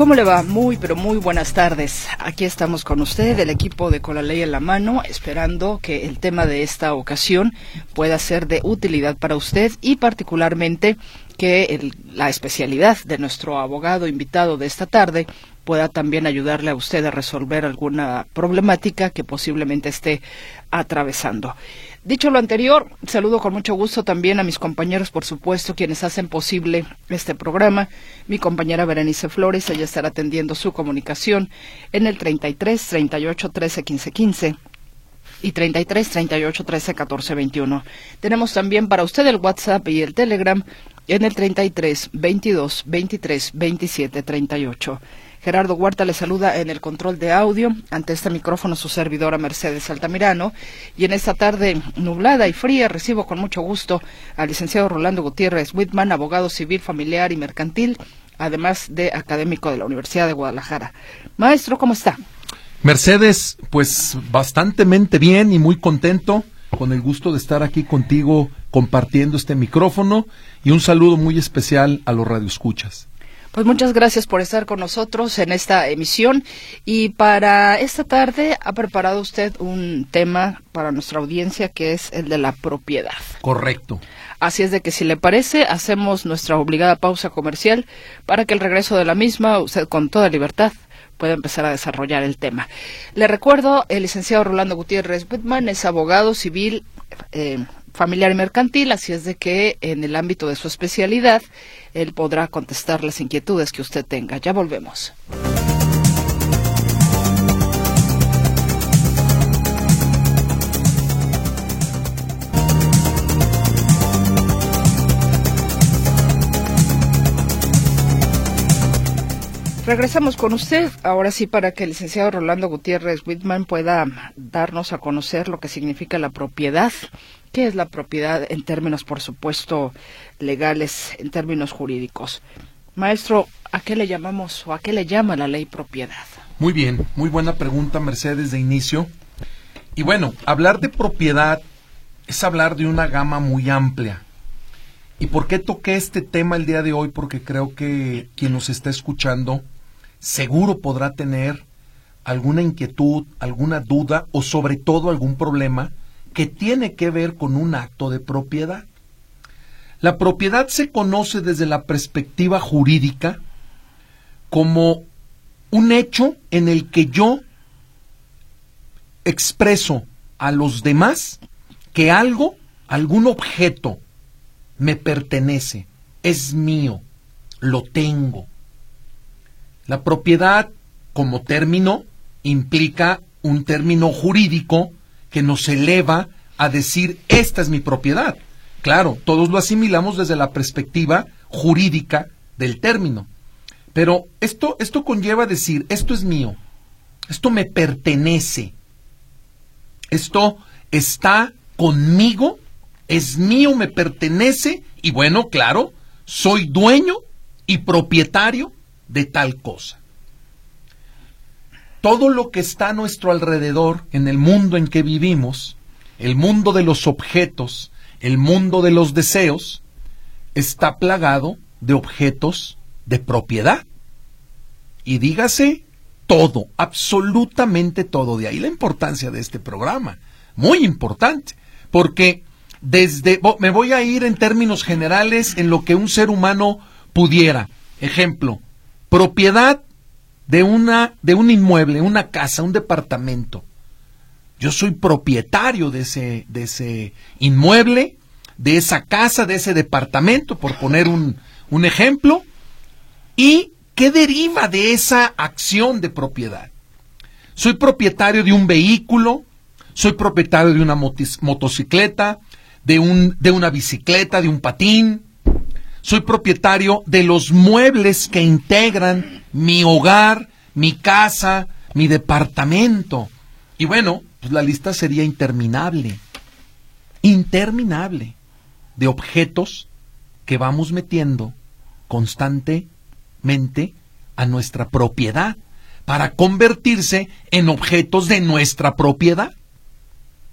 ¿Cómo le va? Muy, pero muy buenas tardes. Aquí estamos con usted, el equipo de Con la Ley en la Mano, esperando que el tema de esta ocasión pueda ser de utilidad para usted y particularmente que la especialidad de nuestro abogado invitado de esta tarde pueda también ayudarle a usted a resolver alguna problemática que posiblemente esté atravesando. Dicho lo anterior, saludo con mucho gusto también a mis compañeros, por supuesto, quienes hacen posible este programa. Mi compañera Berenice Flores, ella estará atendiendo su comunicación en el 33 38 13 15 15 y 33 38 13 14 21. Tenemos también para usted el WhatsApp y el Telegram en el 33 22 23 27 38. Gerardo Huerta le saluda en el control de audio. Ante este micrófono su servidora Mercedes Altamirano. Y en esta tarde nublada y fría recibo con mucho gusto al licenciado Rolando Gutiérrez Whitman, abogado civil, familiar y mercantil, además de académico de la Universidad de Guadalajara. Maestro, ¿cómo está? Mercedes, pues bastantemente bien y muy contento, con el gusto de estar aquí contigo compartiendo este micrófono y un saludo muy especial a los radioescuchas. Pues muchas gracias por estar con nosotros en esta emisión y para esta tarde ha preparado usted un tema para nuestra audiencia que es el de la propiedad. Correcto. Así es de que si le parece, hacemos nuestra obligada pausa comercial para que el regreso de la misma, usted con toda libertad, pueda empezar a desarrollar el tema. Le recuerdo, el licenciado Rolando Gutiérrez Whitman es abogado civil, eh, familiar y mercantil, así es de que en el ámbito de su especialidad, él podrá contestar las inquietudes que usted tenga. Ya volvemos. Regresamos con usted, ahora sí, para que el licenciado Rolando Gutiérrez Whitman pueda darnos a conocer lo que significa la propiedad ¿Qué es la propiedad en términos, por supuesto, legales, en términos jurídicos? Maestro, ¿a qué le llamamos o a qué le llama la ley propiedad? Muy bien, muy buena pregunta, Mercedes, de inicio. Y bueno, hablar de propiedad es hablar de una gama muy amplia. ¿Y por qué toqué este tema el día de hoy? Porque creo que quien nos está escuchando seguro podrá tener alguna inquietud, alguna duda o sobre todo algún problema que tiene que ver con un acto de propiedad. La propiedad se conoce desde la perspectiva jurídica como un hecho en el que yo expreso a los demás que algo, algún objeto, me pertenece, es mío, lo tengo. La propiedad como término implica un término jurídico que nos eleva a decir, esta es mi propiedad. Claro, todos lo asimilamos desde la perspectiva jurídica del término. Pero esto, esto conlleva decir, esto es mío, esto me pertenece, esto está conmigo, es mío, me pertenece, y bueno, claro, soy dueño y propietario de tal cosa todo lo que está a nuestro alrededor en el mundo en que vivimos, el mundo de los objetos, el mundo de los deseos, está plagado de objetos de propiedad. Y dígase todo, absolutamente todo. De ahí la importancia de este programa. Muy importante. Porque desde, me voy a ir en términos generales en lo que un ser humano pudiera. Ejemplo, propiedad de una de un inmueble, una casa, un departamento. Yo soy propietario de ese de ese inmueble, de esa casa, de ese departamento, por poner un, un ejemplo. ¿Y qué deriva de esa acción de propiedad? Soy propietario de un vehículo, soy propietario de una motocicleta, de, un, de una bicicleta, de un patín, soy propietario de los muebles que integran mi hogar, mi casa, mi departamento. Y bueno, pues la lista sería interminable, interminable, de objetos que vamos metiendo constantemente a nuestra propiedad para convertirse en objetos de nuestra propiedad.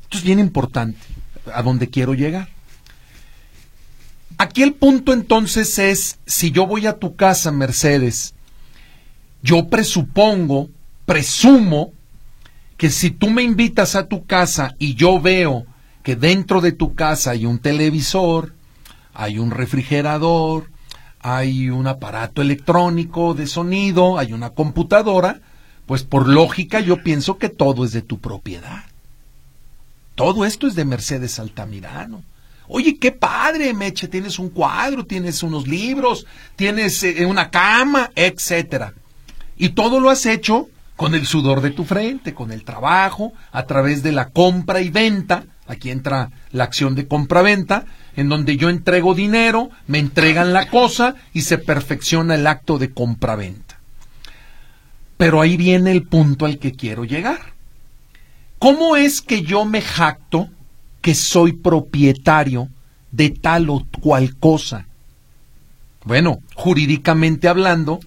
Esto es bien importante, a donde quiero llegar. Aquí el punto entonces es, si yo voy a tu casa, Mercedes, yo presupongo, presumo, que si tú me invitas a tu casa y yo veo que dentro de tu casa hay un televisor, hay un refrigerador, hay un aparato electrónico de sonido, hay una computadora, pues por lógica yo pienso que todo es de tu propiedad. Todo esto es de Mercedes Altamirano. Oye, qué padre, Meche, tienes un cuadro, tienes unos libros, tienes eh, una cama, etcétera. Y todo lo has hecho con el sudor de tu frente, con el trabajo, a través de la compra y venta. Aquí entra la acción de compra-venta, en donde yo entrego dinero, me entregan la cosa y se perfecciona el acto de compra-venta. Pero ahí viene el punto al que quiero llegar. ¿Cómo es que yo me jacto que soy propietario de tal o cual cosa? Bueno, jurídicamente hablando,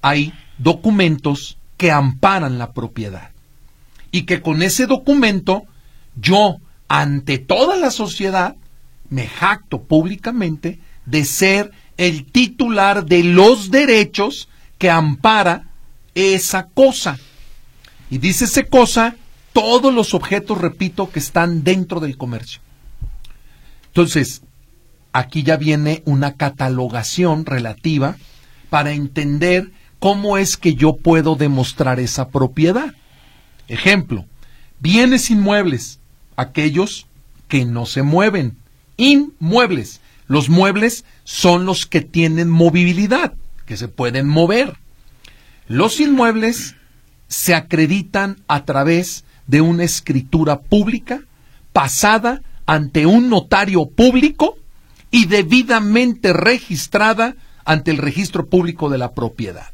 hay documentos que amparan la propiedad. Y que con ese documento yo, ante toda la sociedad, me jacto públicamente de ser el titular de los derechos que ampara esa cosa. Y dice esa cosa todos los objetos, repito, que están dentro del comercio. Entonces, aquí ya viene una catalogación relativa para entender ¿cómo es que yo puedo demostrar esa propiedad? Ejemplo, bienes inmuebles, aquellos que no se mueven. Inmuebles. Los muebles son los que tienen movilidad, que se pueden mover. Los inmuebles se acreditan a través de una escritura pública pasada ante un notario público y debidamente registrada ante el registro público de la propiedad.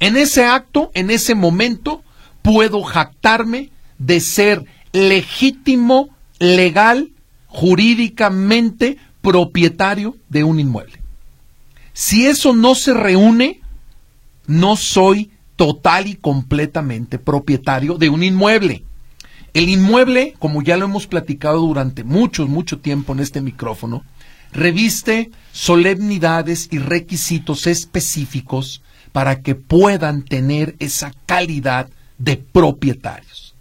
En ese acto, en ese momento, puedo jactarme de ser legítimo, legal, jurídicamente propietario de un inmueble. Si eso no se reúne, no soy total y completamente propietario de un inmueble. El inmueble, como ya lo hemos platicado durante mucho, mucho tiempo en este micrófono, reviste solemnidades y requisitos específicos para que puedan tener esa calidad de propietarios.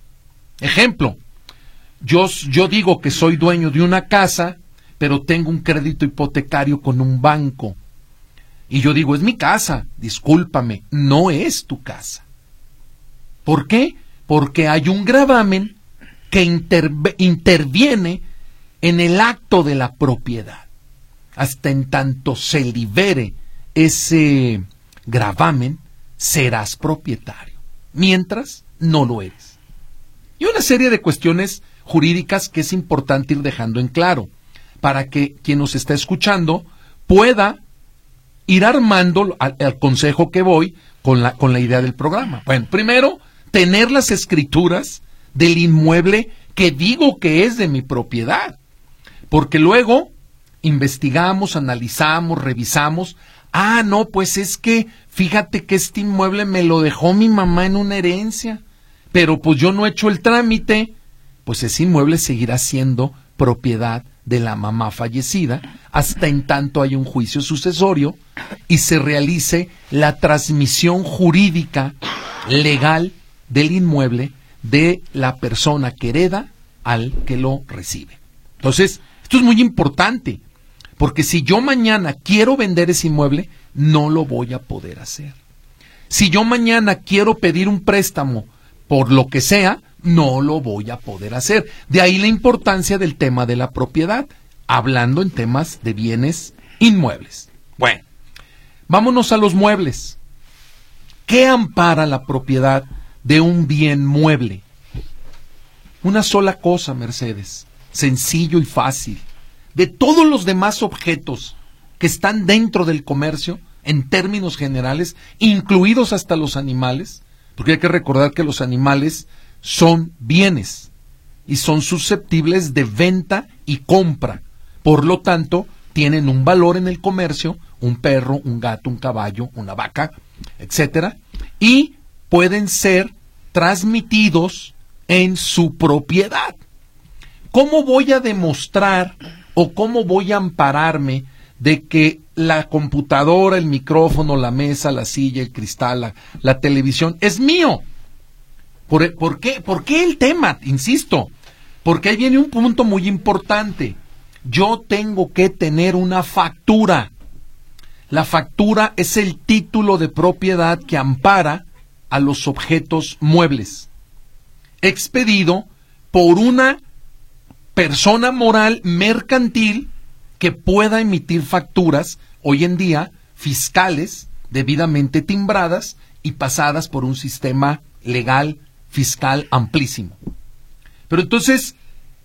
Ejemplo, yo, yo digo que soy dueño de una casa, pero tengo un crédito hipotecario con un banco. Y yo digo, es mi casa, discúlpame, no es tu casa. ¿Por qué? Porque hay un gravamen que interviene en el acto de la propiedad. Hasta en tanto se libere ese gravamen, serás propietario, mientras no lo eres. Y una serie de cuestiones jurídicas que es importante ir dejando en claro, para que quien nos está escuchando pueda ir armando al, consejo que voy con la, con la idea del programa. Bueno, primero, tener las escrituras del inmueble que digo que es de mi propiedad, porque luego investigamos, analizamos, revisamos. Ah, no, pues es que fíjate que este inmueble me lo dejó mi mamá en una herencia, pero pues yo no he hecho el trámite, pues ese inmueble seguirá siendo propiedad de la mamá fallecida hasta en tanto hay un juicio sucesorio y se realice la transmisión jurídica legal del inmueble de la persona que hereda al que lo recibe. Entonces, esto es muy importante. Porque si yo mañana quiero vender ese inmueble, no lo voy a poder hacer. Si yo mañana quiero pedir un préstamo por lo que sea, no lo voy a poder hacer. De ahí la importancia del tema de la propiedad, hablando en temas de bienes inmuebles. Bueno, vámonos a los muebles. ¿Qué ampara la propiedad de un bien mueble? Una sola cosa, Mercedes, sencillo y fácil de todos los demás objetos que están dentro del comercio, en términos generales, incluidos hasta los animales, porque hay que recordar que los animales son bienes y son susceptibles de venta y compra. Por lo tanto, tienen un valor en el comercio, un perro, un gato, un caballo, una vaca, etcétera, y pueden ser transmitidos en su propiedad. ¿Cómo voy a demostrar o cómo voy a ampararme de que la computadora, el micrófono, la mesa, la silla, el cristal, la, televisión es mío? ¿Por, ¿Por, qué? ¿Por qué el tema? Insisto, porque ahí viene un punto muy importante. Yo tengo que tener una factura. La factura es el título de propiedad que ampara a los objetos muebles, expedido por una persona moral mercantil que pueda emitir facturas hoy en día fiscales debidamente timbradas y pasadas por un sistema legal fiscal amplísimo. Pero entonces,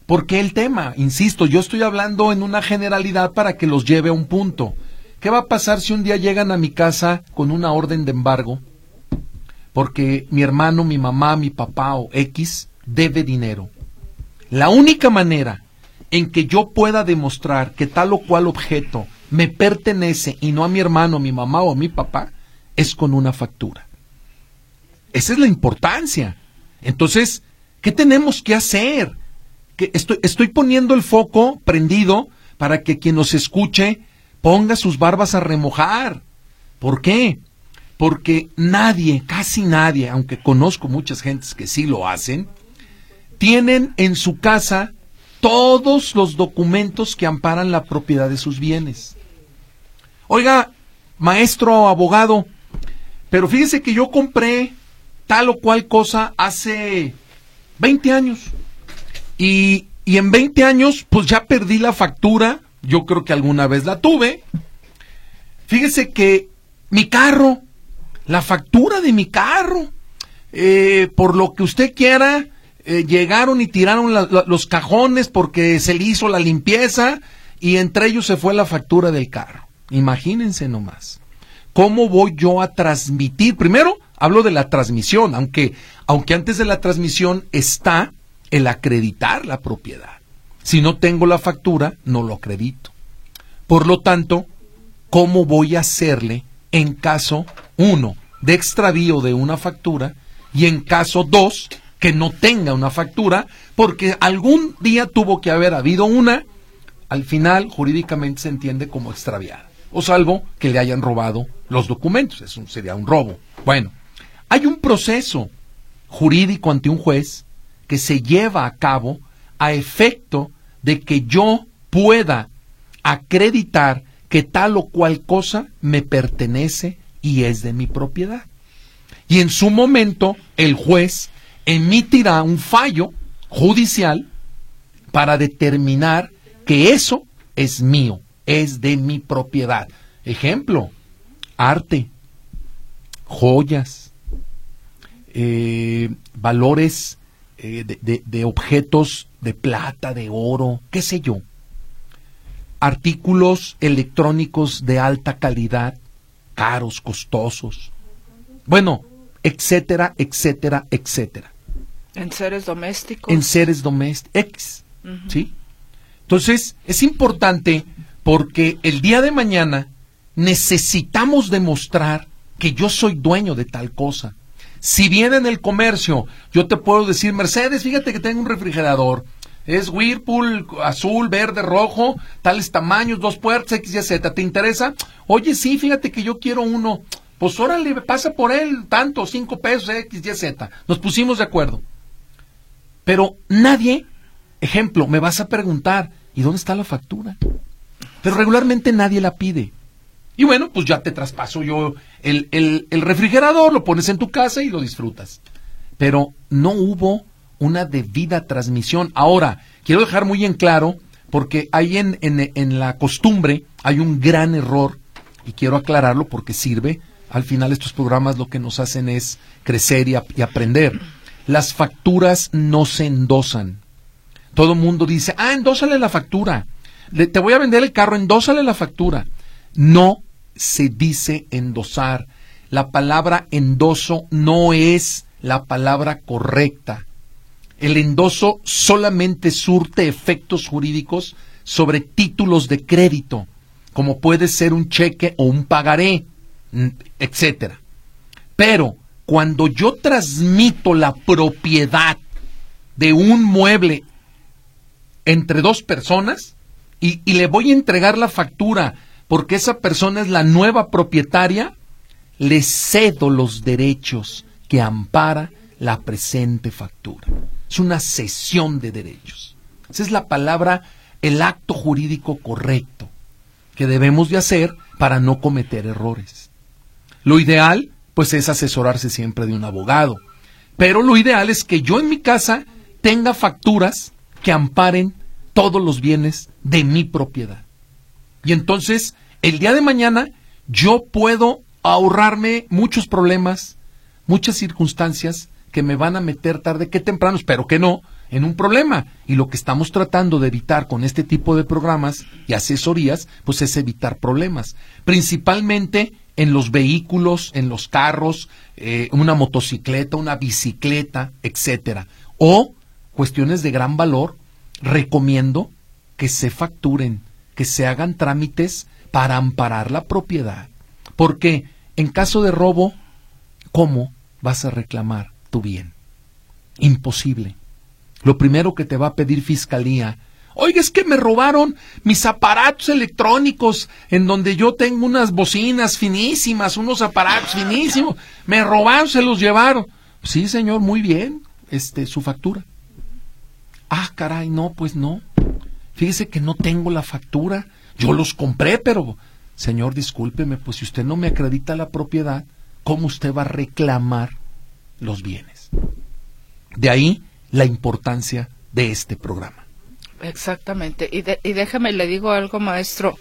¿por qué el tema? Insisto, yo estoy hablando en una generalidad para que los lleve a un punto. ¿Qué va a pasar si un día llegan a mi casa con una orden de embargo? Porque mi hermano, mi mamá, mi papá o X debe dinero. La única manera en que yo pueda demostrar que tal o cual objeto me pertenece y no a mi hermano, mi mamá o mi papá es con una factura. Esa es la importancia. Entonces, ¿qué tenemos que hacer? Que estoy, estoy poniendo el foco prendido para que quien nos escuche ponga sus barbas a remojar. ¿Por qué? Porque nadie, casi nadie, aunque conozco muchas gentes que sí lo hacen, tienen en su casa todos los documentos que amparan la propiedad de sus bienes. Oiga, maestro abogado, pero fíjese que yo compré tal o cual cosa hace 20 años. Y, y en 20 años, pues ya perdí la factura. Yo creo que alguna vez la tuve. Fíjese que mi carro, la factura de mi carro, eh, por lo que usted quiera, eh, llegaron y tiraron los cajones porque se le hizo la limpieza y entre ellos se fue la factura del carro. Imagínense nomás. ¿Cómo voy yo a transmitir? Primero, hablo de la transmisión, aunque, aunque antes de la transmisión está el acreditar la propiedad. Si no tengo la factura, no lo acredito. Por lo tanto, ¿cómo voy a hacerle en caso, uno, de extravío de una factura y en caso dos, que no tenga una factura, porque algún día tuvo que haber habido una, al final jurídicamente se entiende como extraviada, o salvo que le hayan robado los documentos, eso sería un robo. Bueno, hay un proceso jurídico ante un juez que se lleva a cabo a efecto de que yo pueda acreditar que tal o cual cosa me pertenece y es de mi propiedad. Y en su momento el juez emitirá un fallo judicial para determinar que eso es mío, es de mi propiedad. Ejemplo, arte, joyas, eh, valores eh, de, de objetos de plata, de oro, qué sé yo, artículos electrónicos de alta calidad, caros, costosos. Bueno, etcétera, etcétera, etcétera. En seres domésticos. En seres domésticos. ¿Sí? Entonces, es importante porque el día de mañana necesitamos demostrar que yo soy dueño de tal cosa. Si bien en el comercio yo te puedo decir, Mercedes, fíjate que tengo un refrigerador, es Whirlpool, azul, verde, rojo, tales tamaños, dos puertas, X, Y, Z, ¿te interesa? Oye, sí, fíjate que yo quiero uno. Pues órale, pasa por él, tanto, cinco pesos, X, Y, Z. Nos pusimos de acuerdo. Pero nadie, ejemplo, me vas a preguntar, ¿y dónde está la factura? Pero regularmente nadie la pide. Y bueno, pues ya te traspaso yo el, el, refrigerador, lo pones en tu casa y lo disfrutas. Pero no hubo una debida transmisión. Ahora, quiero dejar muy en claro, porque ahí en, en, en, la costumbre hay un gran error, y quiero aclararlo porque sirve. Al final estos programas lo que nos hacen es crecer y, aprender las facturas no se endosan. Todo el mundo dice, ah, endósale la factura. Te voy a vender el carro, endósale la factura. No se dice endosar. La palabra endoso no es la palabra correcta. El endoso solamente surte efectos jurídicos sobre títulos de crédito, como puede ser un cheque o un pagaré, etcétera. Pero cuando yo transmito la propiedad de un mueble entre dos personas y, le voy a entregar la factura porque esa persona es la nueva propietaria, le cedo los derechos que ampara la presente factura. Es una cesión de derechos. Esa es la palabra, el acto jurídico correcto que debemos de hacer para no cometer errores. Lo ideal, pues, es asesorarse siempre de un abogado. Pero lo ideal es que yo en mi casa tenga facturas que amparen todos los bienes de mi propiedad. Y entonces, el día de mañana, yo puedo ahorrarme muchos problemas, muchas circunstancias que me van a meter tarde que temprano, espero que no, en un problema. Y lo que estamos tratando de evitar con este tipo de programas y asesorías, pues es evitar problemas. Principalmente en los vehículos, en los carros, eh, una motocicleta, una bicicleta, etcétera. O cuestiones de gran valor, recomiendo que se facturen, que se hagan trámites para amparar la propiedad. Porque en caso de robo, ¿cómo vas a reclamar tu bien? Imposible. Lo primero que te va a pedir fiscalía, oiga, es que me robaron mis aparatos electrónicos en donde yo tengo unas bocinas finísimas, unos aparatos finísimos, me robaron, se los llevaron. Sí, señor, muy bien, este, su factura. Ah, caray, no, pues no. Fíjese que no tengo la factura. Yo los compré, pero Señor, discúlpeme, pues si usted no me acredita la propiedad, ¿cómo usted va a reclamar los bienes? De ahí la importancia de este programa. Exactamente. Y, y déjame, le digo algo, maestro.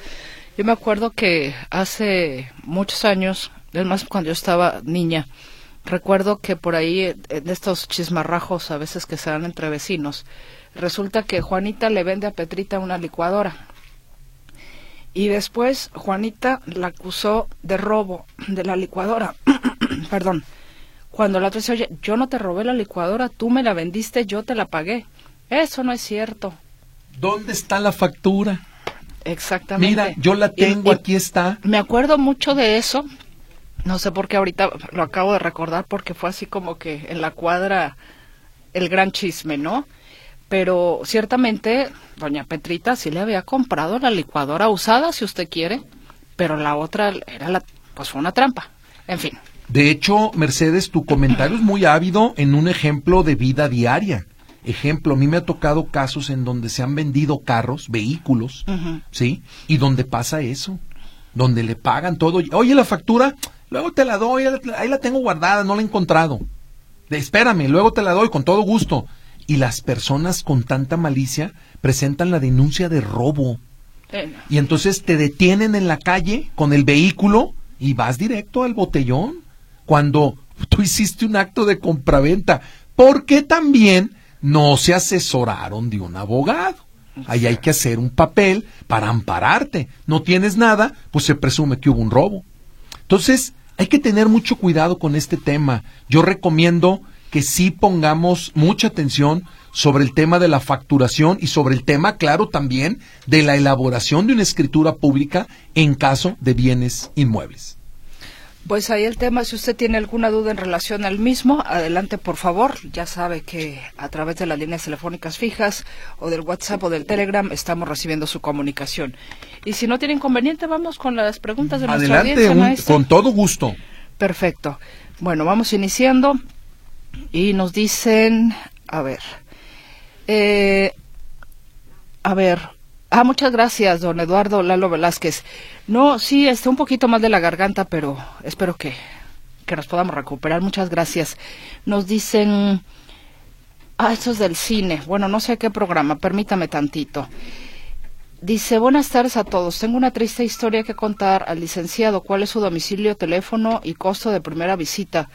Yo me acuerdo que hace muchos años, es más cuando yo estaba niña, recuerdo que por ahí, en estos chismarrajos a veces que se dan entre vecinos, resulta que Juanita le vende a Petrita una licuadora y después Juanita la acusó de robo de la licuadora. Perdón. Cuando la otra dice, oye, yo no te robé la licuadora, tú me la vendiste, yo te la pagué. Eso no es cierto. ¿Dónde está la factura? Exactamente. Mira, yo la tengo, aquí está. Me acuerdo mucho de eso. No sé por qué ahorita lo acabo de recordar porque fue así como que en la cuadra el gran chisme, ¿no? Pero ciertamente doña Petrita sí le había comprado la licuadora usada, si usted quiere, pero la otra era la, pues fue una trampa. En fin. De hecho, Mercedes, tu comentario es muy ávido en un ejemplo de vida diaria. Ejemplo, a mí me ha tocado casos en donde se han vendido carros, vehículos, ¿sí? Y donde pasa eso, donde le pagan todo. Oye, la factura, luego te la doy, ahí la tengo guardada, no la he encontrado. Espérame, luego te la doy con todo gusto y las personas con tanta malicia presentan la denuncia de robo. Y entonces te detienen en la calle con el vehículo y vas directo al botellón cuando tú hiciste un acto de compraventa. Porque también no se asesoraron de un abogado. Ahí hay que hacer un papel para ampararte. No tienes nada, pues se presume que hubo un robo. Entonces, hay que tener mucho cuidado con este tema. Yo recomiendo que sí pongamos mucha atención sobre el tema de la facturación y sobre el tema, claro, también de la elaboración de una escritura pública en caso de bienes inmuebles. Pues ahí el tema, si usted tiene alguna duda en relación al mismo, adelante por favor. Ya sabe que a través de las líneas telefónicas fijas o del WhatsApp o del Telegram estamos recibiendo su comunicación. Y si no tiene inconveniente, vamos con las preguntas de nuestra audiencia, Adelante, con todo gusto. Perfecto. Bueno, vamos iniciando. Y nos dicen, a ver, eh, a ver, ah, muchas gracias, don Eduardo Lalo Velázquez. No, sí, está un poquito más de la garganta, pero espero que, que nos podamos recuperar. Muchas gracias. Nos dicen, ah, eso es del cine. Bueno, no sé qué programa, permítame tantito. Dice, buenas tardes a todos. Tengo una triste historia que contar al licenciado. ¿Cuál es su domicilio, teléfono y costo de primera visita?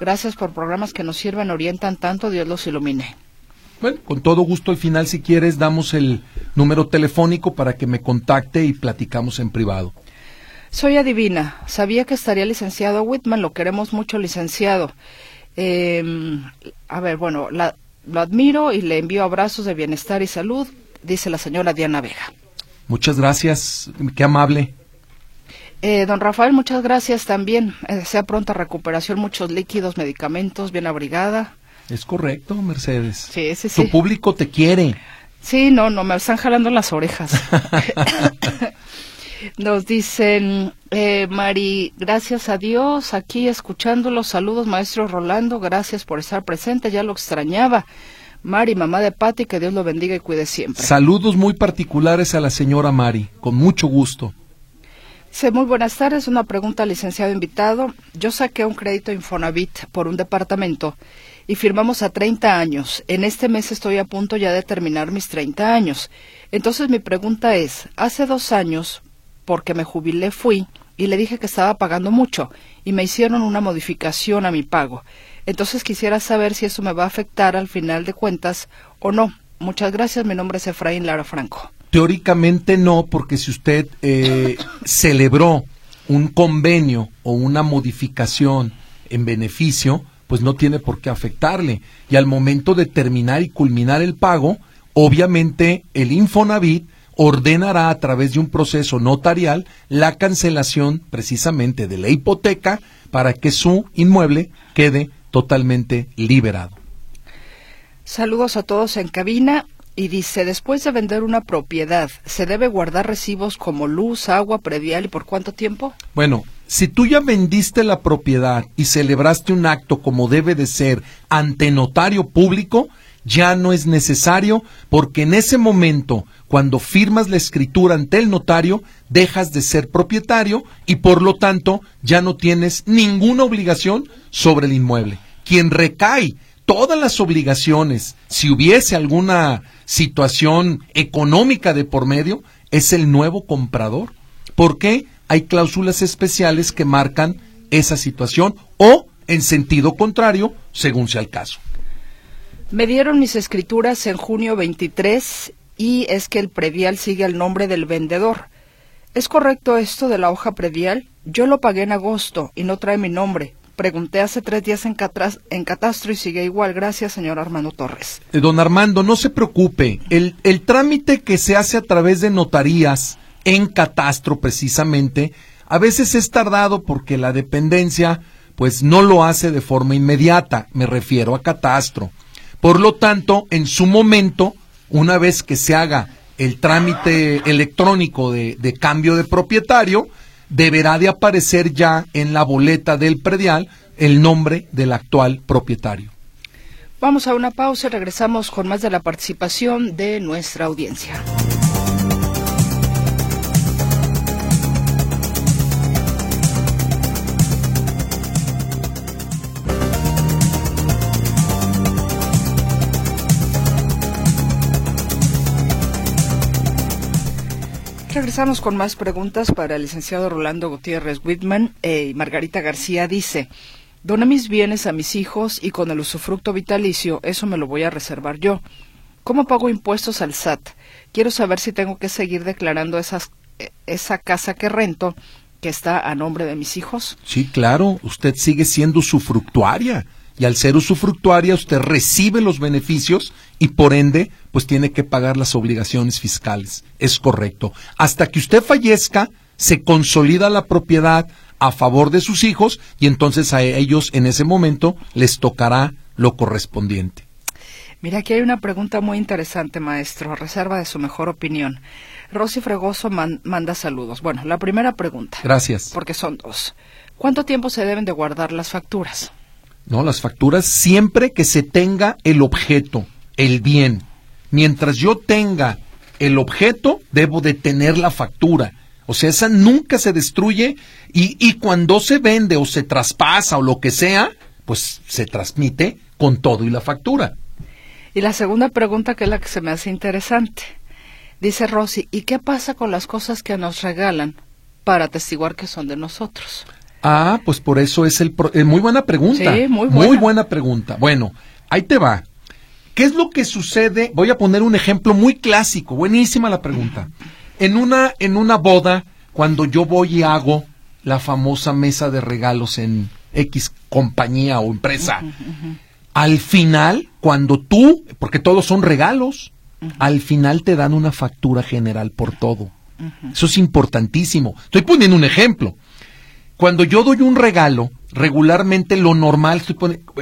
Gracias por programas que nos sirven, orientan tanto, Dios los ilumine. Bueno, con todo gusto al final, si quieres, damos el número telefónico para que me contacte y platicamos en privado. Soy adivina. Sabía que estaría licenciado Whitman. Lo queremos mucho, licenciado. Em, a ver, bueno, lo admiro y le envío abrazos de bienestar y salud, dice la señora Diana Vega. Muchas gracias. Qué amable. Eh, don Rafael, muchas gracias también. Eh, sea pronta recuperación, muchos líquidos, medicamentos, bien abrigada. Es correcto, Mercedes. Sí, sí, sí. Tu público te quiere. Sí, no, no, me están jalando las orejas. Nos dicen, eh, Mari, gracias a Dios, aquí escuchándolos. Saludos, maestro Rolando, gracias por estar presente, ya lo extrañaba. Mari, mamá de Patti, que Dios lo bendiga y cuide siempre. Saludos muy particulares a la señora Mari, con mucho gusto. Sí, muy buenas tardes. Una pregunta licenciado invitado. Yo saqué un crédito Infonavit por un departamento y firmamos a 30 años. En este mes estoy a punto ya de terminar mis 30 años. Entonces mi pregunta es, hace dos años, porque me jubilé, fui y le dije que estaba pagando mucho y me hicieron una modificación a mi pago. Entonces quisiera saber si eso me va a afectar al final de cuentas o no. Muchas gracias. Mi nombre es Efraín Lara Franco. Teóricamente no, porque si usted eh, celebró un convenio o una modificación en beneficio, pues no tiene por qué afectarle. Y al momento de terminar y culminar el pago, obviamente el Infonavit ordenará a través de un proceso notarial la cancelación precisamente de la hipoteca para que su inmueble quede totalmente liberado. Saludos a todos en cabina. Y dice, después de vender una propiedad, ¿se debe guardar recibos como luz, agua, predial y por cuánto tiempo? Bueno, si tú ya vendiste la propiedad y celebraste un acto como debe de ser ante notario público, ya no es necesario porque en ese momento, cuando firmas la escritura ante el notario, dejas de ser propietario y por lo tanto ya no tienes ninguna obligación sobre el inmueble. Quien recae todas las obligaciones, si hubiese alguna situación económica de por medio, es el nuevo comprador. ¿Por qué? Hay cláusulas especiales que marcan esa situación o, en sentido contrario, según sea el caso. Me dieron mis escrituras en junio 23 y es que el predial sigue el nombre del vendedor. ¿Es correcto esto de la hoja predial? Yo lo pagué en agosto y no trae mi nombre. Pregunté hace tres días en, en Catastro y sigue igual. Gracias, señor Armando Torres. Eh, don Armando, no se preocupe. El, el trámite que se hace a través de notarías en Catastro, precisamente, a veces es tardado porque la dependencia, pues, no lo hace de forma inmediata. Me refiero a Catastro. Por lo tanto, en su momento, una vez que se haga el trámite electrónico de, de cambio de propietario, deberá de aparecer ya en la boleta del predial el nombre del actual propietario. Vamos a una pausa y regresamos con más de la participación de nuestra audiencia. Regresamos con más preguntas para el licenciado Rolando Gutiérrez Whitman. Eh, Margarita García dice, doné mis bienes a mis hijos y con el usufructo vitalicio, eso me lo voy a reservar yo. ¿Cómo pago impuestos al SAT? Quiero saber si tengo que seguir declarando esas, eh, esa casa que rento que está a nombre de mis hijos. Sí, claro, usted sigue siendo usufructuaria y al ser usufructuaria usted recibe los beneficios y por ende pues tiene que pagar las obligaciones fiscales. Es correcto. Hasta que usted fallezca, se consolida la propiedad a favor de sus hijos y entonces a ellos en ese momento les tocará lo correspondiente. Mira, aquí hay una pregunta muy interesante, maestro, a reserva de su mejor opinión. Rosy Fregoso manda saludos. Bueno, la primera pregunta. Gracias. Porque son dos. ¿Cuánto tiempo se deben de guardar las facturas? No, las facturas siempre que se tenga el objeto, el bien. Mientras yo tenga el objeto, debo de tener la factura. O sea, esa nunca se destruye y, y cuando se vende o se traspasa o lo que sea, pues se transmite con todo y la factura. Y la segunda pregunta, que es la que se me hace interesante. Dice Rosy, ¿y qué pasa con las cosas que nos regalan para atestiguar que son de nosotros? Ah, pues por eso es el... Eh, muy buena pregunta. Sí, muy buena. Muy buena pregunta. Bueno, ahí te va. ¿Qué es lo que sucede? Voy a poner un ejemplo muy clásico. Buenísima la pregunta. En una, en una boda, cuando yo voy y hago la famosa mesa de regalos en X compañía o empresa, al final, cuando tú, porque todos son regalos, al final te dan una factura general por todo. Eso es importantísimo. Estoy poniendo un ejemplo. Cuando yo doy un regalo, regularmente lo normal,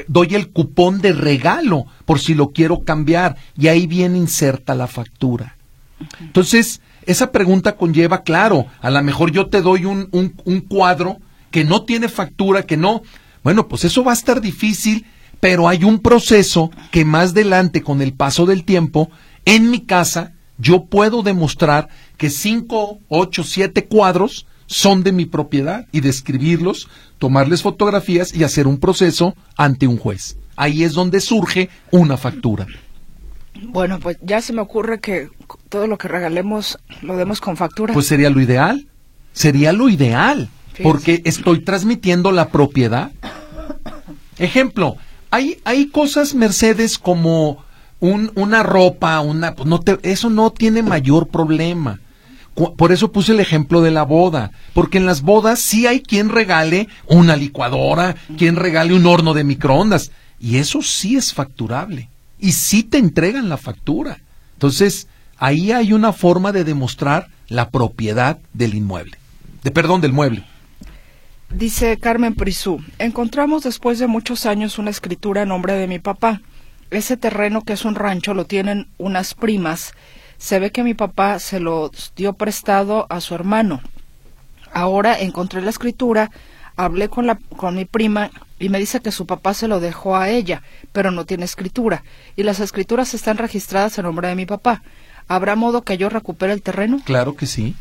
doy el cupón de regalo por si lo quiero cambiar y ahí viene inserta la factura. Entonces, esa pregunta conlleva, claro, a lo mejor yo te doy un, un, un cuadro que no tiene factura, que no. Bueno, pues eso va a estar difícil, pero hay un proceso que más adelante, con el paso del tiempo, en mi casa, yo puedo demostrar que cinco, ocho, siete cuadros son de mi propiedad y describirlos, tomarles fotografías y hacer un proceso ante un juez. Ahí es donde surge una factura. Bueno, pues ya se me ocurre que todo lo que regalemos lo demos con factura. Pues sería lo ideal. Sería lo ideal. Porque estoy transmitiendo la propiedad. Ejemplo, hay, hay cosas, Mercedes, como un, una ropa, una, pues no eso no tiene mayor problema. Por eso puse el ejemplo de la boda, porque en las bodas sí hay quien regale una licuadora, quien regale un horno de microondas, y eso sí es facturable, y sí te entregan la factura. Entonces, ahí hay una forma de demostrar la propiedad del inmueble, de perdón, del mueble. Dice Carmen Prisú, encontramos después de muchos años una escritura a nombre de mi papá. Ese terreno que es un rancho lo tienen unas primas se ve que mi papá se lo dio prestado a su hermano. Ahora encontré la escritura, hablé con, la, con mi prima y me dice que su papá se lo dejó a ella, pero no tiene escritura, y las escrituras están registradas en nombre de mi papá. ¿Habrá modo que yo recupere el terreno? Claro que sí,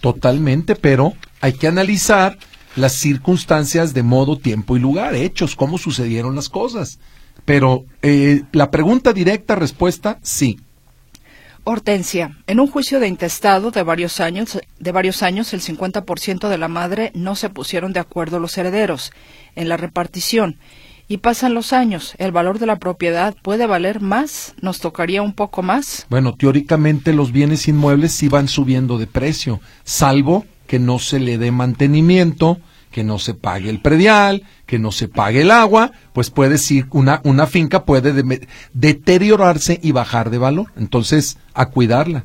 totalmente, pero hay que analizar las circunstancias de modo, tiempo y lugar, hechos, cómo sucedieron las cosas. Pero eh, la pregunta directa, respuesta, sí. Hortensia, en un juicio de intestado de varios años, de varios años el 50% de la madre no se pusieron de acuerdo los herederos en la repartición. Y pasan los años, el valor de la propiedad puede valer más, nos tocaría un poco más. Bueno, teóricamente los bienes inmuebles sí van subiendo de precio, salvo que no se le dé mantenimiento, que no se pague el predial, que no se pague el agua, pues puede decir, una, una finca puede deteriorarse y bajar de valor. Entonces, a cuidarla.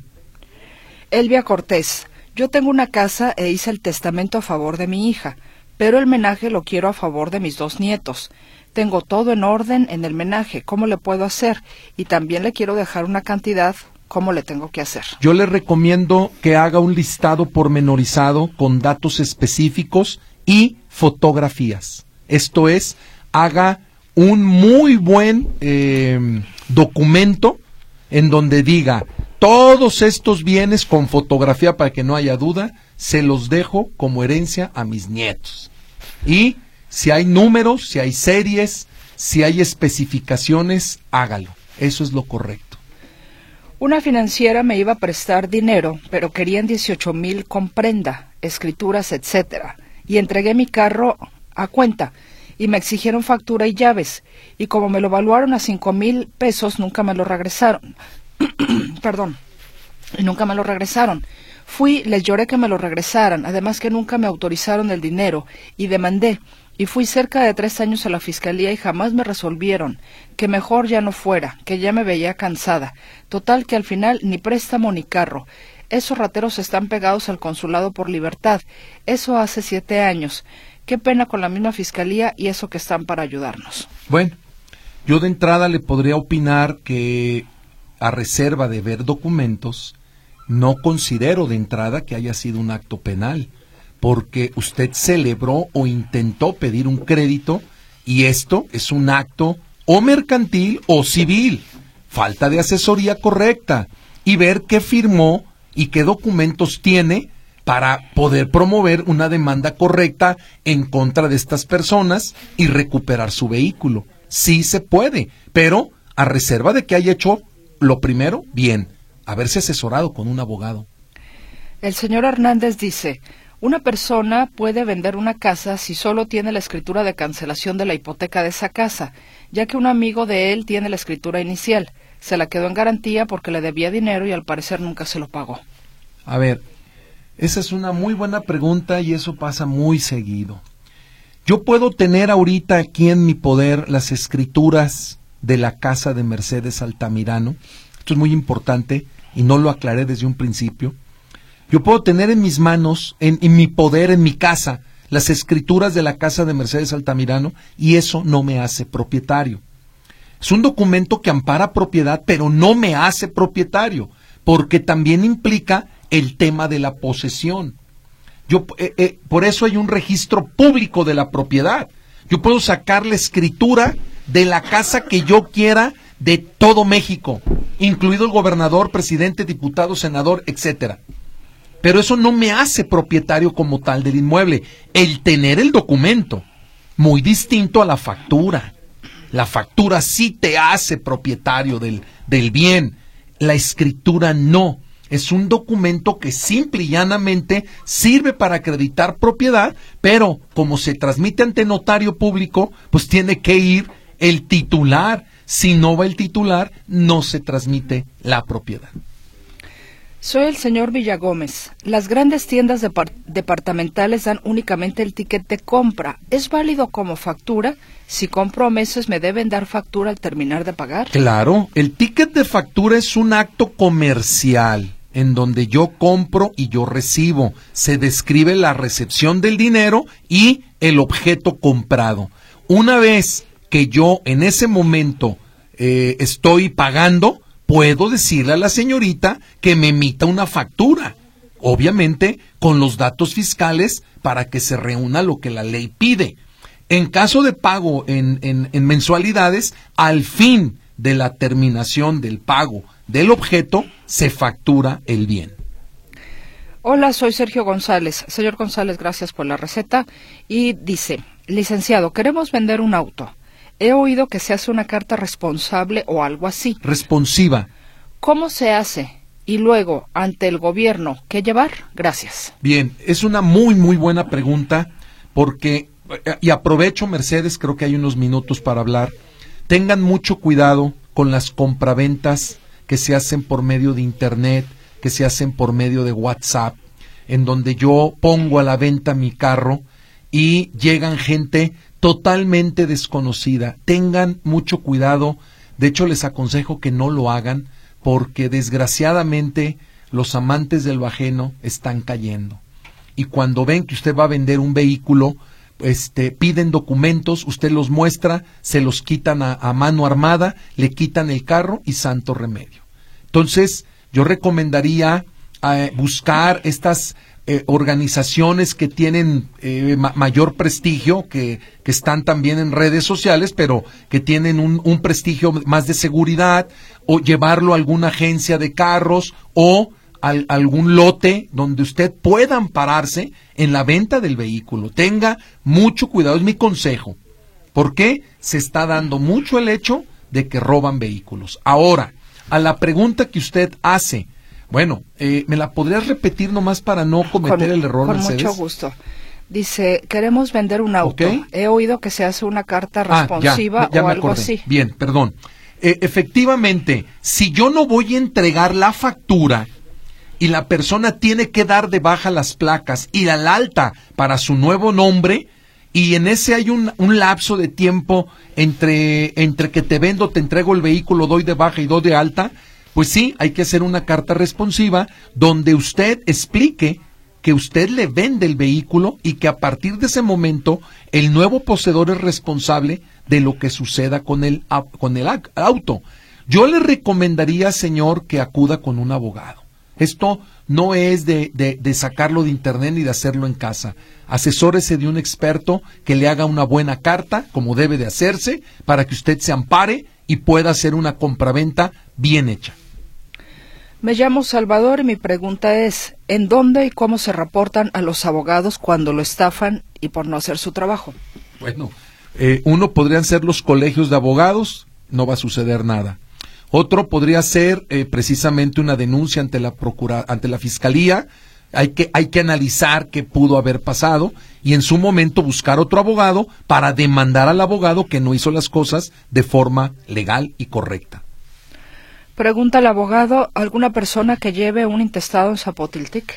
Elvia Cortés, yo tengo una casa e hice el testamento a favor de mi hija, pero el menaje lo quiero a favor de mis dos nietos. Tengo todo en orden en el menaje, ¿cómo le puedo hacer? Y también le quiero dejar una cantidad ¿Cómo le tengo que hacer? Yo le recomiendo que haga un listado pormenorizado con datos específicos y fotografías. Esto es, haga un muy buen eh, documento en donde diga todos estos bienes con fotografía para que no haya duda, se los dejo como herencia a mis nietos. Y si hay números, si hay series, si hay especificaciones, hágalo. Eso es lo correcto. Una financiera me iba a prestar dinero, pero querían 18 mil con prenda, escrituras, etcétera y entregué mi carro a cuenta y me exigieron factura y llaves y como me lo evaluaron a cinco mil pesos nunca me lo regresaron. Perdón. Nunca me lo regresaron. Fui, les lloré que me lo regresaran, además que nunca me autorizaron el dinero y demandé. Y fui cerca de tres años a la fiscalía y jamás me resolvieron que mejor ya no fuera, que ya me veía cansada. Total que al final ni préstamo ni carro. Esos rateros están pegados al consulado por libertad. Eso hace siete años. Qué pena con la misma fiscalía y eso que están para ayudarnos. Bueno, yo de entrada le podría opinar que a reserva de ver documentos, no considero de entrada que haya sido un acto penal, porque usted celebró o intentó pedir un crédito y esto es un acto o mercantil o civil. Falta de asesoría correcta y ver qué firmó y qué documentos tiene para poder promover una demanda correcta en contra de estas personas y recuperar su vehículo. Sí se puede, pero a reserva de que haya hecho lo primero bien, haberse asesorado con un abogado. El señor Hernández dice, una persona puede vender una casa si solo tiene la escritura de cancelación de la hipoteca de esa casa, ya que un amigo de él tiene la escritura inicial se la quedó en garantía porque le debía dinero y al parecer nunca se lo pagó. A ver, esa es una muy buena pregunta y eso pasa muy seguido. Yo puedo tener ahorita aquí en mi poder las escrituras de la casa de Mercedes Altamirano. Esto es muy importante y no lo aclaré desde un principio. Yo puedo tener en mis manos, en, en mi poder, en mi casa, las escrituras de la casa de Mercedes Altamirano y eso no me hace propietario. Es un documento que ampara propiedad, pero no me hace propietario, porque también implica el tema de la posesión. Yo, eh, eh, por eso hay un registro público de la propiedad. Yo puedo sacar la escritura de la casa que yo quiera de todo México, incluido el gobernador, presidente, diputado, senador, etcétera. Pero eso no me hace propietario como tal del inmueble. El tener el documento, muy distinto a la factura. La factura sí te hace propietario del, del bien. La escritura no es un documento que simple y llanamente sirve para acreditar propiedad, pero como se transmite ante notario público, pues tiene que ir el titular. Si no va el titular, no se transmite la propiedad. Soy el señor Villagómez. Las grandes tiendas departamentales dan únicamente el ticket de compra. ¿Es válido como factura? Si compro meses, ¿me deben dar factura al terminar de pagar? Claro, el ticket de factura es un acto comercial en donde yo compro y yo recibo. Se describe la recepción del dinero y el objeto comprado. Una vez que yo en ese momento eh, estoy pagando, puedo decirle a la señorita que me emita una factura. Obviamente con los datos fiscales para que se reúna lo que la ley pide. En caso de pago en, en mensualidades, al fin de la terminación del pago del objeto, se factura el bien. Hola, soy Sergio González. Señor González, gracias por la receta. Y dice, licenciado, queremos vender un auto. He oído que se hace una carta responsable o algo así. Responsiva. ¿Cómo se hace? Y luego, ante el gobierno, ¿qué llevar? Gracias. Bien, es una muy, muy buena pregunta porque, y aprovecho, Mercedes, creo que hay unos minutos para hablar. Tengan mucho cuidado con las compraventas que se hacen por medio de Internet, que se hacen por medio de WhatsApp, en donde yo pongo a la venta mi carro y llegan gente totalmente desconocida. Tengan mucho cuidado. De hecho, les aconsejo que no lo hagan porque desgraciadamente los amantes del ajeno están cayendo. Y cuando ven que usted va a vender un vehículo, este, piden documentos, usted los muestra, se los quitan a, mano armada, le quitan el carro y santo remedio. Entonces, yo recomendaría eh, buscar estas eh, organizaciones que tienen eh, mayor prestigio, que, que, están también en redes sociales, pero que tienen un, un, prestigio más de seguridad, o llevarlo a alguna agencia de carros, o algún lote donde usted pueda ampararse en la venta del vehículo. Tenga mucho cuidado, es mi consejo. porque Se está dando mucho el hecho de que roban vehículos. Ahora, a la pregunta que usted hace, bueno, eh, ¿me la podrías repetir nomás para no cometer el error, Con mucho gusto. Dice, queremos vender un auto. He oído que se hace una carta ah, responsiva o algo así. Bien, perdón. Eh, efectivamente, si yo no voy a entregar la factura, y la persona tiene que dar de baja las placas y al alta para su nuevo nombre y en ese hay un, un, lapso de tiempo entre, entre que te vendo, te entrego el vehículo, doy de baja y doy de alta, pues sí, hay que hacer una carta responsiva donde usted explique que usted le vende el vehículo y que a partir de ese momento el nuevo poseedor es responsable de lo que suceda con el, con el auto. Yo le recomendaría, señor, que acuda con un abogado. Esto no es de, de, sacarlo de internet ni de hacerlo en casa. Asesórese de un experto que le haga una buena carta, como debe de hacerse, para que usted se ampare y pueda hacer una compraventa bien hecha. Me llamo Salvador y mi pregunta es, ¿en dónde y cómo se reportan a los abogados cuando lo estafan y por no hacer su trabajo? Bueno, eh, uno podrían ser los colegios de abogados, no va a suceder nada. Otro podría ser eh, precisamente una denuncia ante la procura, ante la fiscalía. Hay que, hay que analizar qué pudo haber pasado y en su momento buscar otro abogado para demandar al abogado que no hizo las cosas de forma legal y correcta. Pregunta el abogado, ¿alguna persona que lleve un intestado en Zapotiltic?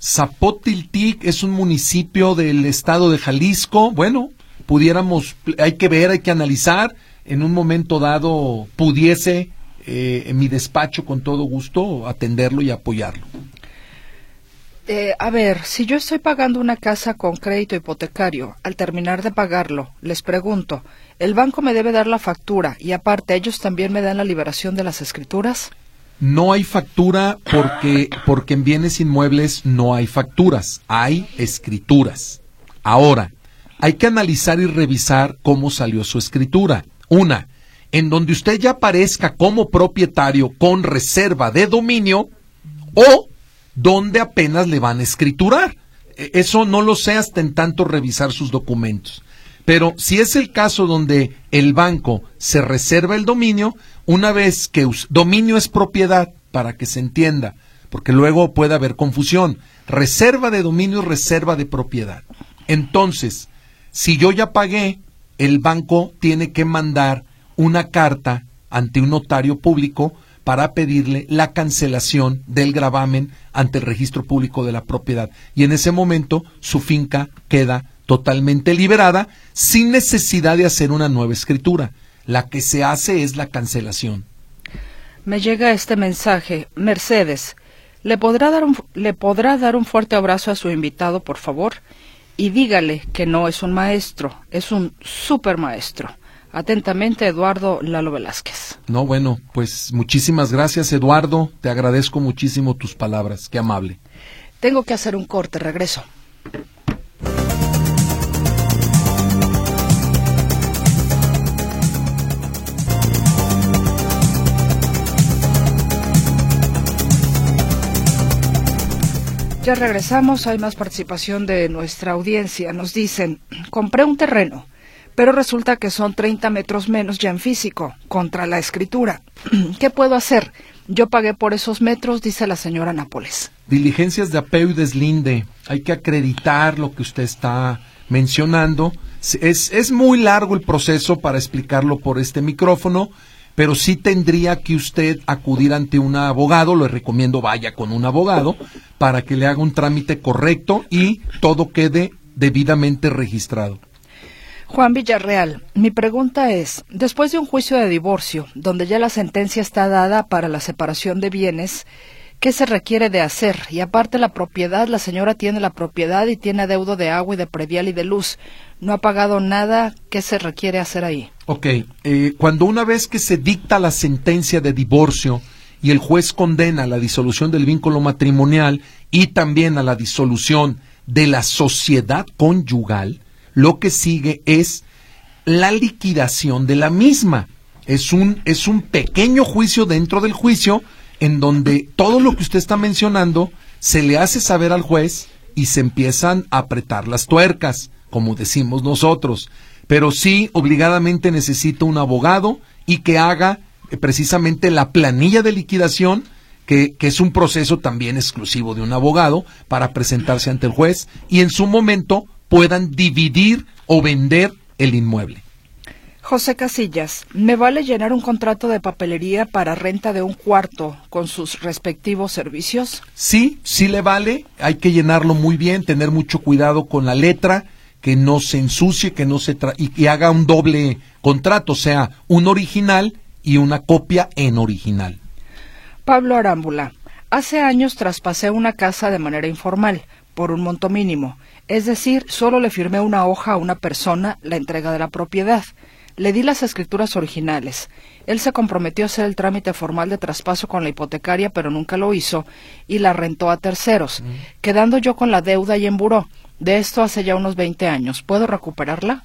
Zapotiltic es un municipio del estado de Jalisco. Bueno, pudiéramos, hay que ver, hay que analizar. En un momento dado pudiese eh, en mi despacho con todo gusto atenderlo y apoyarlo. Eh, a ver, si yo estoy pagando una casa con crédito hipotecario, al terminar de pagarlo, les pregunto, ¿el banco me debe dar la factura y aparte ellos también me dan la liberación de las escrituras? No hay factura porque, porque en bienes inmuebles no hay facturas, hay escrituras. Ahora, hay que analizar y revisar cómo salió su escritura. Una, en donde usted ya aparezca como propietario con reserva de dominio o donde apenas le van a escriturar. E, eso no lo sé hasta en tanto revisar sus documentos. Pero si es el caso donde el banco se reserva el dominio, una vez que dominio es propiedad, para que se entienda, porque luego puede haber confusión. Reserva de dominio, reserva de propiedad. Entonces, si yo ya pagué, el banco tiene que mandar una carta ante un notario público para pedirle la cancelación del gravamen ante el registro público de la propiedad. Y en ese momento su finca queda totalmente liberada sin necesidad de hacer una nueva escritura. La que se hace es la cancelación. Me llega este mensaje. Mercedes, ¿le podrá dar un, ¿le podrá dar un fuerte abrazo a su invitado, por favor? Y dígale que no es un maestro, es un supermaestro. Atentamente, Eduardo Lalo Velázquez. No, bueno, pues muchísimas gracias, Eduardo. Te agradezco muchísimo tus palabras. Qué amable. Tengo que hacer un corte, regreso. Ya regresamos, hay más participación de nuestra audiencia. Nos dicen, compré un terreno pero resulta que son 30 metros menos ya en físico, contra la escritura. ¿Qué puedo hacer? Yo pagué por esos metros, dice la señora Nápoles. Diligencias de apeo y deslinde. Hay que acreditar lo que usted está mencionando. Es, es muy largo el proceso para explicarlo por este micrófono, pero sí tendría que usted acudir ante un abogado, lo recomiendo vaya con un abogado, para que le haga un trámite correcto y todo quede debidamente registrado. Juan Villarreal, mi pregunta es, después de un juicio de divorcio, donde ya la sentencia está dada para la separación de bienes, ¿qué se requiere de hacer? Y aparte la propiedad, la señora tiene la propiedad y tiene deudo de agua y de predial y de luz. No ha pagado nada, ¿qué se requiere hacer ahí? Ok, eh, cuando una vez que se dicta la sentencia de divorcio y el juez condena la disolución del vínculo matrimonial y también a la disolución de la sociedad conyugal, lo que sigue es la liquidación de la misma. Es un, es un pequeño juicio dentro del juicio en donde todo lo que usted está mencionando se le hace saber al juez y se empiezan a apretar las tuercas, como decimos nosotros. Pero sí, obligadamente necesita un abogado y que haga eh, precisamente la planilla de liquidación, que, que, es un proceso también exclusivo de un abogado para presentarse ante el juez y en su momento puedan dividir o vender el inmueble. José Casillas, ¿me vale llenar un contrato de papelería para renta de un cuarto con sus respectivos servicios? Sí, sí le vale. Hay que llenarlo muy bien, tener mucho cuidado con la letra, que no se ensucie, que no se y que haga un doble contrato, o sea, un original y una copia en original. Pablo Arámbula, hace años traspasé una casa de manera informal por un monto mínimo es decir, solo le firmé una hoja a una persona la entrega de la propiedad. Le di las escrituras originales. Él se comprometió a hacer el trámite formal de traspaso con la hipotecaria, pero nunca lo hizo, y la rentó a terceros, quedando yo con la deuda y en buró. De esto hace ya unos 20 años. ¿Puedo recuperarla?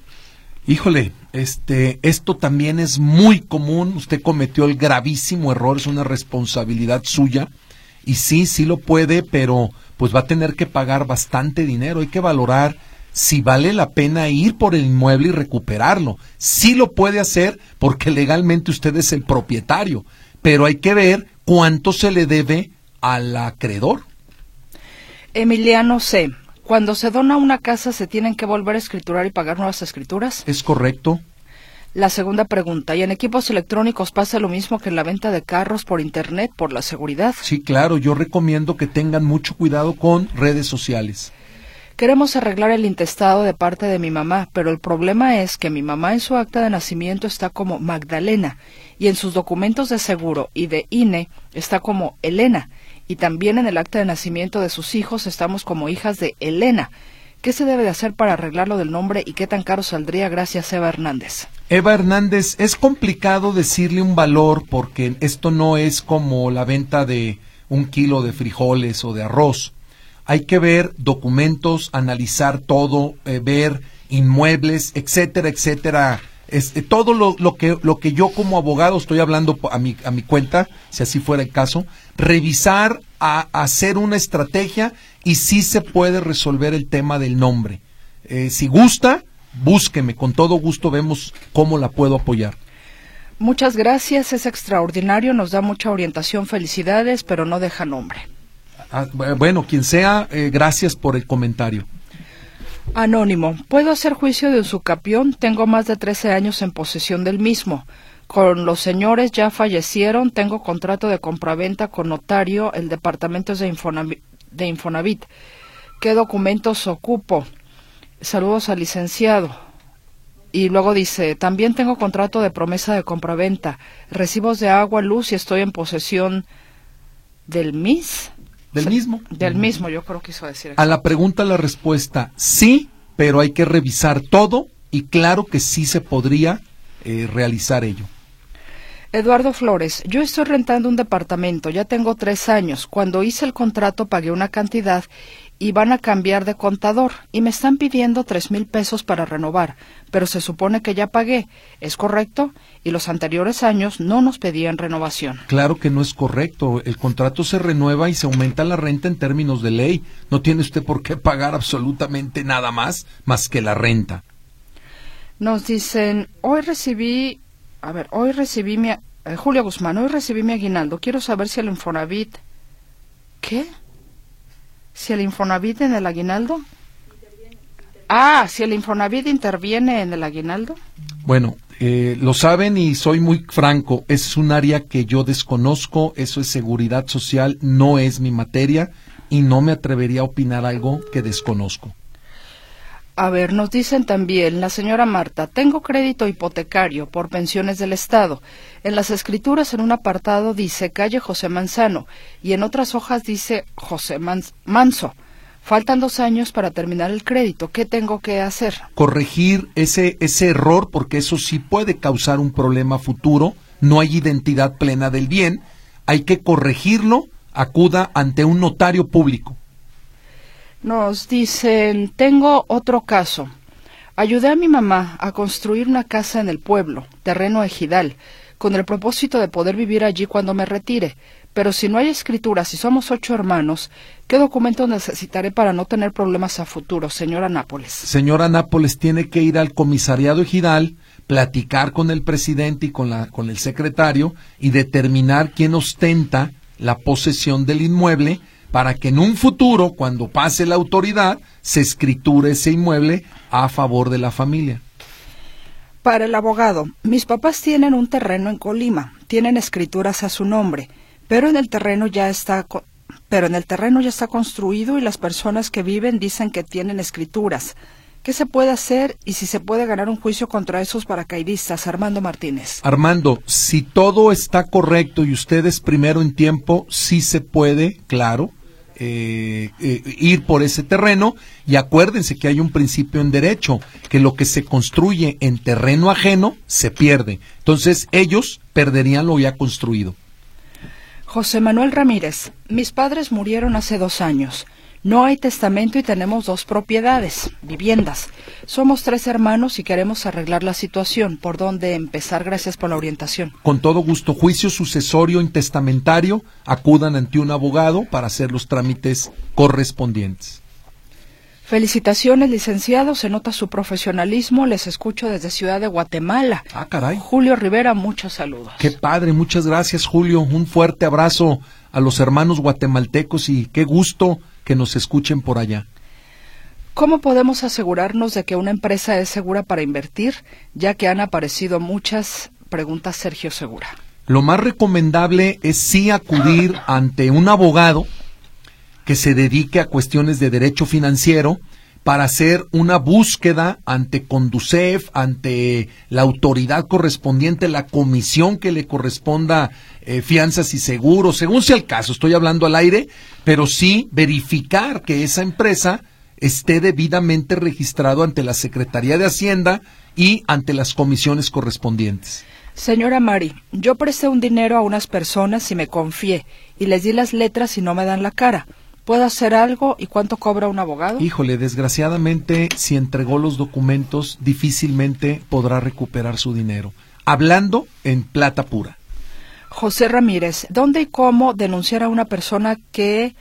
Híjole, este, esto también es muy común. Usted cometió el gravísimo error, es una responsabilidad suya. Y sí, sí lo puede, pero pues va a tener que pagar bastante dinero. Hay que valorar si vale la pena ir por el inmueble y recuperarlo. Sí lo puede hacer porque legalmente usted es el propietario, pero hay que ver cuánto se le debe al acreedor. Emiliano C. Cuando se dona una casa, ¿se tienen que volver a escriturar y pagar nuevas escrituras? Es correcto. La segunda pregunta, ¿y en equipos electrónicos pasa lo mismo que en la venta de carros por Internet por la seguridad? Sí, claro, yo recomiendo que tengan mucho cuidado con redes sociales. Queremos arreglar el intestado de parte de mi mamá, pero el problema es que mi mamá en su acta de nacimiento está como Magdalena y en sus documentos de seguro y de INE está como Elena y también en el acta de nacimiento de sus hijos estamos como hijas de Elena. ¿Qué se debe de hacer para arreglarlo del nombre y qué tan caro saldría? Gracias, Eva Hernández. Eva Hernández, es complicado decirle un valor porque esto no es como la venta de un kilo de frijoles o de arroz. Hay que ver documentos, analizar todo, eh, ver inmuebles, etcétera, etcétera. Este, todo lo, lo, que, lo que yo como abogado estoy hablando a mi, a mi cuenta, si así fuera el caso, revisar, a, hacer una estrategia y sí se puede resolver el tema del nombre. Eh, si gusta, búsqueme, con todo gusto vemos cómo la puedo apoyar. Muchas gracias, es extraordinario, nos da mucha orientación, felicidades, pero no deja nombre. Ah, bueno, quien sea, eh, gracias por el comentario. Anónimo, ¿puedo hacer juicio de usucapión? Tengo más de 13 años en posesión del mismo. Con los señores ya fallecieron, tengo contrato de compraventa con notario, el departamento es de de Infonavit. ¿Qué documentos ocupo? Saludos al licenciado. Y luego dice, también tengo contrato de promesa de compraventa, recibos de agua, luz y estoy en posesión del MIS. Del mismo. Del mismo, yo creo que hizo decir. A la pregunta la respuesta, sí, pero hay que revisar todo y claro que sí se podría eh, realizar ello. Eduardo Flores, yo estoy rentando un departamento, ya tengo tres años. Cuando hice el contrato pagué una cantidad y van a cambiar de contador y me están pidiendo tres mil pesos para renovar, pero se supone que ya pagué. ¿Es correcto? Y los anteriores años no nos pedían renovación. Claro que no es correcto. El contrato se renueva y se aumenta la renta en términos de ley. No tiene usted por qué pagar absolutamente nada más más que la renta. Nos dicen, hoy recibí a ver, hoy recibí mi... Eh, Julio Guzmán, hoy recibí mi aguinaldo. Quiero saber si el Infonavit... ¿Qué? ¿Si el Infonavit en el aguinaldo? Ah, si el Infonavit interviene en el aguinaldo. Bueno, eh, lo saben y soy muy franco, es un área que yo desconozco, eso es seguridad social, no es mi materia y no me atrevería a opinar algo que desconozco. A ver, nos dicen también, la señora Marta, tengo crédito hipotecario por pensiones del Estado. En las escrituras en un apartado dice calle José Manzano y en otras hojas dice José Manso. Faltan dos años para terminar el crédito. ¿Qué tengo que hacer? Corregir ese, ese error porque eso sí puede causar un problema futuro. No hay identidad plena del bien. Hay que corregirlo. Acuda ante un notario público. Nos dicen, tengo otro caso. Ayudé a mi mamá a construir una casa en el pueblo, terreno ejidal, con el propósito de poder vivir allí cuando me retire. Pero si no hay escrituras y somos ocho hermanos, ¿qué documentos necesitaré para no tener problemas a futuro, señora Nápoles? Señora Nápoles, tiene que ir al comisariado ejidal, platicar con el presidente y con, la, con el secretario y determinar quién ostenta la posesión del inmueble para que en un futuro, cuando pase la autoridad, se escriture ese inmueble a favor de la familia. Para el abogado, mis papás tienen un terreno en Colima, tienen escrituras a su nombre, pero en el terreno ya está pero en el terreno ya está construido y las personas que viven dicen que tienen escrituras. ¿Qué se puede hacer y si se puede ganar un juicio contra esos paracaidistas? Armando Martínez. Armando, si todo está correcto y ustedes primero en tiempo, sí se puede, claro, eh, eh, ir por ese terreno y acuérdense que hay un principio en derecho, que lo que se construye en terreno ajeno se pierde. Entonces ellos perderían lo ya construido. José Manuel Ramírez, mis padres murieron hace dos años. No hay testamento y tenemos dos propiedades, viviendas. Somos tres hermanos y queremos arreglar la situación. ¿Por dónde empezar? Gracias por la orientación. Con todo gusto, juicio sucesorio intestamentario, acudan ante un abogado para hacer los trámites correspondientes. Felicitaciones, licenciado. Se nota su profesionalismo. Les escucho desde Ciudad de Guatemala. Ah, caray. Julio Rivera, muchos saludos. Qué padre, muchas gracias, Julio. Un fuerte abrazo a los hermanos guatemaltecos y qué gusto que nos escuchen por allá. ¿Cómo podemos asegurarnos de que una empresa es segura para invertir, ya que han aparecido muchas preguntas, Sergio Segura? Lo más recomendable es sí acudir ante un abogado que se dedique a cuestiones de derecho financiero, para hacer una búsqueda ante Conducef, ante la autoridad correspondiente, la comisión que le corresponda eh, fianzas y seguros, según sea el caso, estoy hablando al aire, pero sí verificar que esa empresa esté debidamente registrado ante la Secretaría de Hacienda y ante las comisiones correspondientes. Señora Mari, yo presté un dinero a unas personas y me confié, y les di las letras y no me dan la cara. ¿Puedo hacer algo y cuánto cobra un abogado? Híjole, desgraciadamente, si entregó los documentos, difícilmente podrá recuperar su dinero. Hablando en plata pura. José Ramírez, ¿dónde y cómo denunciar a una persona que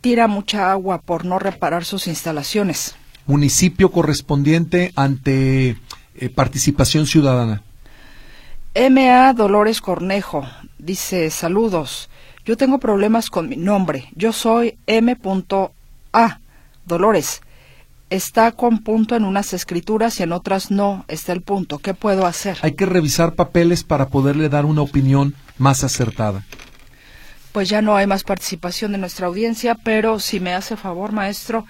tira mucha agua por no reparar sus instalaciones? Municipio correspondiente ante eh, participación ciudadana. MA Dolores Cornejo dice saludos. Yo tengo problemas con mi nombre. Yo soy M.A. Dolores. Está con punto en unas escrituras y en otras no está el punto. ¿Qué puedo hacer? Hay que revisar papeles para poderle dar una opinión más acertada. Pues ya no hay más participación de nuestra audiencia, pero si me hace favor, maestro,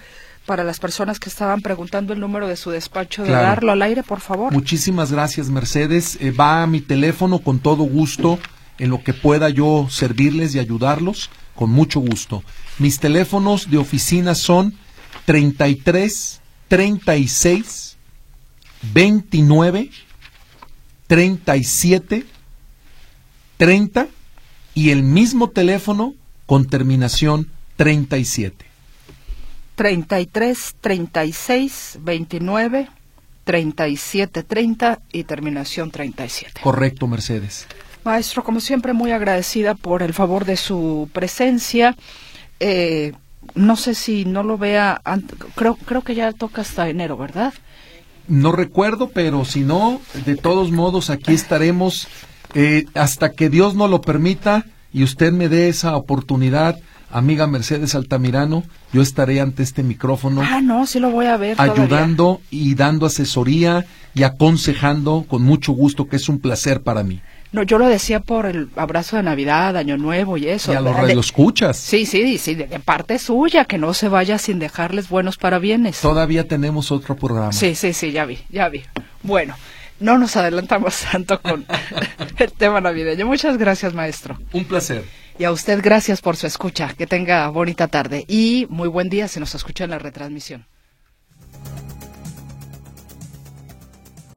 para las personas que estaban preguntando el número de su despacho, de darlo al aire, por favor. Muchísimas gracias, Mercedes. Eh, va a mi teléfono con todo gusto en lo que pueda yo servirles y ayudarlos, con mucho gusto. Mis teléfonos de oficina son 33 36 29 37 30 y el mismo teléfono con terminación 37. 33 36 29 37 30 y terminación 37. Correcto, Mercedes. Maestro, como siempre, muy agradecida por el favor de su presencia. Eh, no sé si no lo vea, creo, creo que ya toca hasta enero, ¿verdad? No recuerdo, pero si no, de todos modos aquí estaremos eh, hasta que Dios nos lo permita y usted me dé esa oportunidad, amiga Mercedes Altamirano, yo estaré ante este micrófono. Ah, no, sí lo voy a ver. Ayudando y dando asesoría y aconsejando con mucho gusto, que es un placer para mí. No, yo lo decía por el abrazo de Navidad, Año Nuevo y eso. Y a los escuchas. Sí, sí, sí, de, parte suya, que no se vaya sin dejarles buenos parabienes. Todavía tenemos otro programa. Sí, sí, sí, ya vi, ya vi. Bueno, no nos adelantamos tanto con el tema navideño. Muchas gracias, maestro. Un placer. Y a usted gracias por su escucha. Que tenga bonita tarde y muy buen día si nos escucha en la retransmisión.